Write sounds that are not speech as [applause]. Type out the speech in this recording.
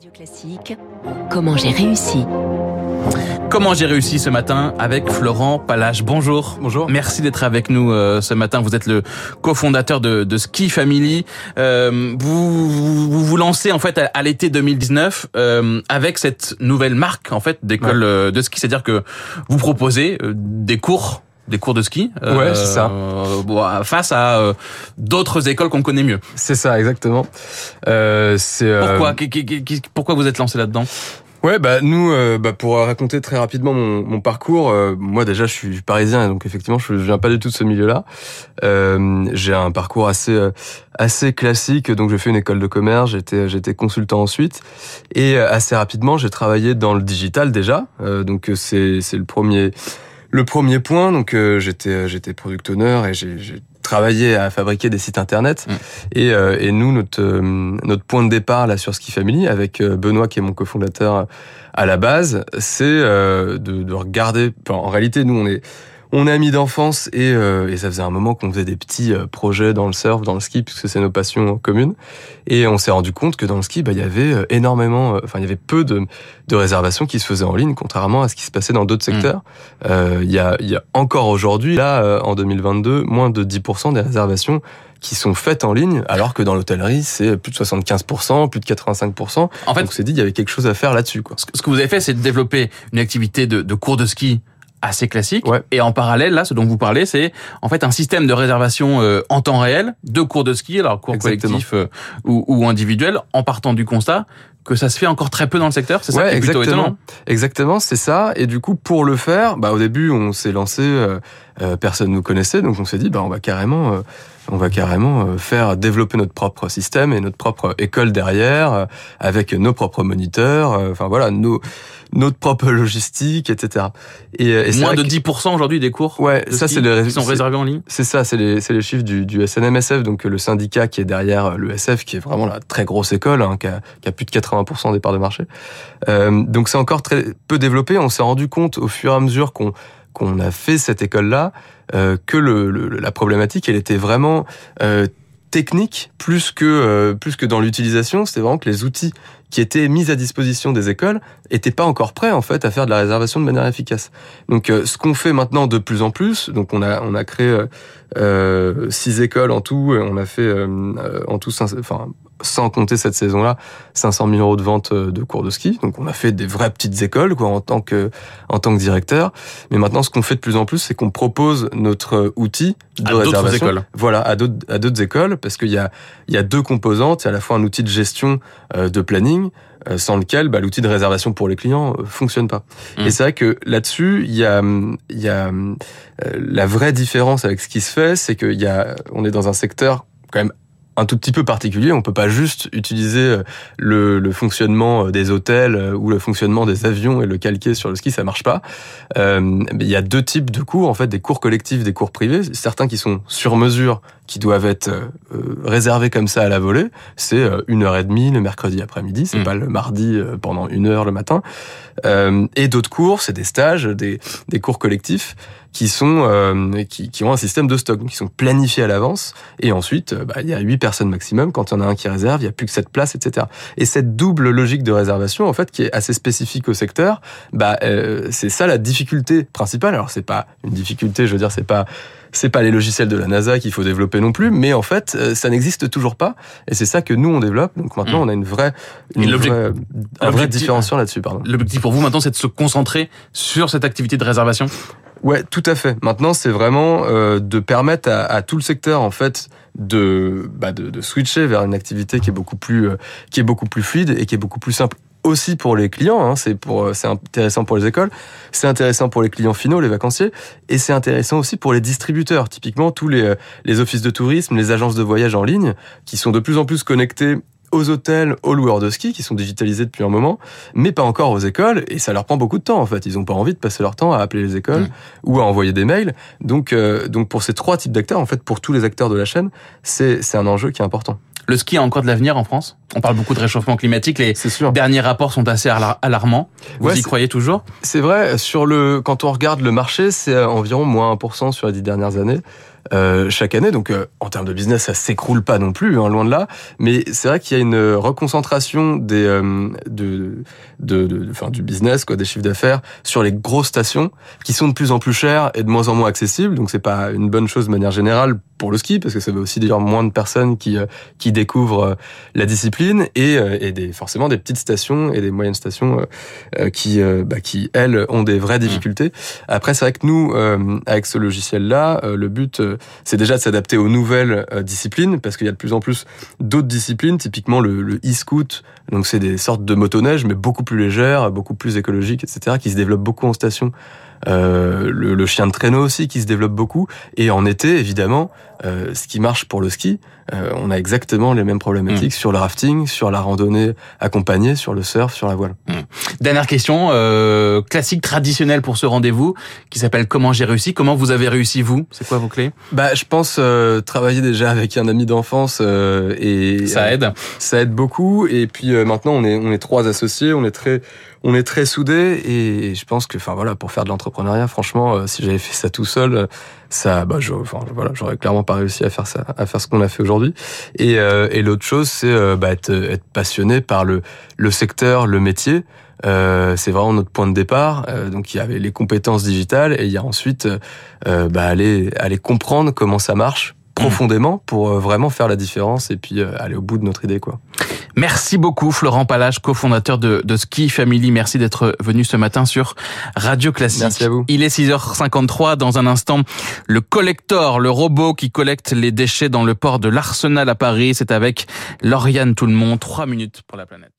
Radio Classique, comment j'ai réussi Comment j'ai réussi ce matin avec Florent Palache. Bonjour. Bonjour. Merci d'être avec nous euh, ce matin. Vous êtes le cofondateur de, de Ski Family. Euh, vous, vous, vous lancez en fait à, à l'été 2019 euh, avec cette nouvelle marque en fait d'école euh, de ski, c'est-à-dire que vous proposez euh, des cours des cours de ski Ouais, c'est ça. euh, bon, face à euh, d'autres écoles qu'on connaît mieux. C'est ça, exactement. Euh, c'est euh, Pourquoi? Vous êtes lancé là-dedans? Ouais, bah nous, euh, bah, pour raconter très rapidement mon, mon parcours, euh, moi déjà je suis parisien, donc effectivement je, je viens pas du tout de ce milieu-là. Euh, j'ai un parcours assez euh, assez classique, donc j'ai fait une école de commerce, j'étais j'étais consultant ensuite, et euh, assez rapidement j'ai travaillé dans le digital déjà. Euh, donc euh, c'est c'est le premier le premier point. Donc euh, j'étais j'étais product owner et j'ai travaillé à fabriquer des sites internet. Mm. Et, euh, et nous, notre, euh, notre point de départ là sur Ski Family, avec euh, Benoît qui est mon cofondateur euh, à la base, c'est euh, de, de regarder. enfin, en réalité, nous, on est on est amis d'enfance et, euh, et ça faisait un moment qu'on faisait des petits euh, projets dans le surf, dans le ski, puisque c'est nos passions communes. Et on s'est rendu compte que dans le ski, bah, il y avait euh, énormément, euh, enfin il y avait peu de, de réservations qui se faisaient en ligne, contrairement à ce qui se passait dans d'autres secteurs. Euh, Il y, a, il y a encore aujourd'hui, là, euh, en 2022, moins de 10% des réservations qui sont faites en ligne, alors que dans l'hôtellerie, c'est plus de 75%, plus de 85%. En fait, Donc on s'est dit, il y avait quelque chose à faire là-dessus. quoi. ce que ce que vous avez fait, c'est de développer une activité de, de cours de ski assez classique. Ouais. Et en parallèle, là, ce dont vous parlez, c'est en fait un système de réservation euh, en temps réel de cours de ski, alors cours Exactement. collectifs euh, ou, ou individuels, en partant du constat que ça se fait encore très peu dans le secteur. C'est ça Ouais, qui est plutôt exactement. étonnant. Exactement, c'est ça. Et du coup, pour le faire, bah, au début, on s'est lancé, euh, euh, personne nous connaissait, donc on s'est dit, bah, on va carrément, euh, on va carrément euh, faire développer notre propre système et notre propre école derrière, euh, avec nos propres moniteurs, enfin voilà, nos, notre propre [laughs] logistique, etc. Et, et Moins de que- 10% aujourd'hui des cours Ouais, de ça c'est les qui sont réservés en ligne. c'est ça, c'est les, c'est les chiffres du, du SNMSF, donc le syndicat qui est derrière l'ESF, qui est vraiment la très grosse école, hein, qui, a, qui a plus de 80% des parts de marché. Euh, donc c'est encore très peu développé. On s'est rendu compte au fur et à mesure qu'on qu'on a fait cette école-là euh, que la problématique, elle était vraiment euh, technique plus que plus que dans l'utilisation. C'était vraiment que les outils qui étaient mis à disposition des écoles étaient pas encore prêts en fait à faire de la réservation de manière efficace. Donc ce qu'on fait maintenant de plus en plus, donc on a on a créé euh, six écoles en tout, on a fait en tout enfin sans compter cette saison-là 500 000 euros de vente euh, de cours de ski. Donc on a fait des vraies petites écoles quoi en tant que en tant que directeur. Mais maintenant ce qu'on fait de plus en plus, c'est qu'on propose notre euh, outil de À d'autres réservation. écoles. Voilà, à d'autres à d'autres écoles parce qu'il y a il y a deux composantes. Il y a à la fois un outil de gestion euh, de planning euh, sans lequel bah, l'outil de réservation pour les clients euh, fonctionne pas. Mm. Et c'est vrai que là-dessus, il y a, il y a la vraie différence avec ce qui se fait, c'est qu'il y a, on est dans un secteur quand même un tout petit peu particulier. On peut pas juste utiliser euh, le, fonctionnement euh, des hôtels euh, ou le fonctionnement des avions et le calquer sur le ski, ça marche pas. Il y a deux types de cours, en fait, des cours collectifs, des cours privés. Certains qui sont sur mesure, qui doivent être euh, euh, réservés comme ça à la volée. C'est euh, une heure et demie le mercredi après-midi, c'est Mm. pas le mardi euh, pendant une heure le matin. Et d'autres cours, c'est des stages, des, des cours collectifs qui sont qui, qui ont un système de stock, qui sont planifiés à l'avance. Et ensuite, bah, il y a huit personnes maximum. Quand il y en a un qui réserve, il y a plus que sept places, etc. Et cette double logique de réservation, en fait, qui est assez spécifique au secteur, bah c'est ça la difficulté principale. Alors c'est pas une difficulté, je veux dire, c'est pas c'est pas les logiciels de la NASA qu'il faut développer non plus, mais en fait, euh, ça n'existe toujours pas. Et c'est ça que nous on développe. Donc maintenant, Mm. on a une vraie, une vraie un vrai l'objectif- différenciant là-dessus, pardon. L'objectif pour vous maintenant, c'est de se concentrer sur cette activité de réservation? Ouais, tout à fait. Maintenant, c'est vraiment euh, de permettre à, à tout le secteur en fait de, bah, de de switcher vers une activité qui est beaucoup plus euh, qui est beaucoup plus fluide et qui est beaucoup plus simple aussi pour les clients. Hein, c'est pour euh, c'est intéressant pour les écoles, c'est intéressant pour les clients finaux, les vacanciers, et c'est intéressant aussi pour les distributeurs. Typiquement, tous les euh, les offices de tourisme, les agences de voyage en ligne, qui sont de plus en plus connectés aux hôtels, aux loueurs de ski qui sont digitalisés depuis un moment, mais pas encore aux écoles, et ça leur prend beaucoup de temps en fait. Ils n'ont pas envie de passer leur temps à appeler les écoles Mm. ou à envoyer des mails. Donc, euh, donc pour ces trois types d'acteurs, en fait, pour tous les acteurs de la chaîne, c'est c'est un enjeu qui est important. Le ski a encore de l'avenir en France? On parle beaucoup de réchauffement climatique. Les sûr. derniers rapports sont assez alar- alarmants. Vous Ouais, y croyez toujours? C'est vrai, sur le, quand on regarde le marché, c'est euh, environ moins 1% sur les dix dernières années. euh, chaque année. Donc euh, en termes de business, ça s'écroule pas non plus, hein, loin de là. Mais c'est vrai qu'il y a une reconcentration des euh, de, de, de, enfin, du business, quoi, des chiffres d'affaires sur les grosses stations qui sont de plus en plus chères et de moins en moins accessibles. Donc c'est pas une bonne chose de manière générale pour le ski parce que ça veut aussi dire moins de personnes qui qui découvrent la discipline et, et des forcément des petites stations et des moyennes stations qui bah, qui elles ont des vraies difficultés. Après c'est vrai que nous avec ce logiciel là, le but c'est déjà de s'adapter aux nouvelles euh, disciplines, parce qu'il y a de plus en plus d'autres disciplines, typiquement le, e-scoot, donc c'est des sortes de motoneige, mais beaucoup plus légères, beaucoup plus écologiques, etc., qui se développent beaucoup en station. Euh, le, chien de traîneau aussi qui se développe beaucoup. Et en été, évidemment, euh, ce qui marche pour le ski, euh, on a exactement les mêmes problématiques mm. sur le rafting, sur la randonnée accompagnée, sur le surf, sur la voile. Mm. Dernière question, euh, classique, traditionnelle pour ce rendez-vous, qui s'appelle Comment j'ai réussi Comment vous avez réussi, vous? C'est quoi vos clés? Bah, Je pense travailler déjà avec un ami d'enfance et... Ça aide Ça aide beaucoup. Et puis maintenant, on est, on est trois associés, on est très on est très soudés et je pense que, enfin voilà, pour faire de l'entrepreneuriat, franchement, euh, si j'avais fait ça tout seul, ça, bah, je, enfin voilà, j'aurais clairement pas réussi à faire ça, à faire ce qu'on a fait aujourd'hui. Et, euh, et l'autre chose, c'est euh, bah, être, être, passionné par le, le secteur, le métier. Euh, c'est vraiment notre point de départ. donc il y avait les compétences digitales et il y a ensuite bah, aller aller comprendre comment ça marche profondément pour euh, vraiment faire la différence et puis euh, aller au bout de notre idée quoi. Merci beaucoup Florent Palage, cofondateur de, de Ski Family. Merci d'être venu ce matin sur Radio Classique. Merci à vous. Il est 6h53 dans un instant. Le collector, le robot qui collecte les déchets dans le port de l'Arsenal à Paris, c'est avec Lauriane Tout le monde. Trois minutes pour la planète.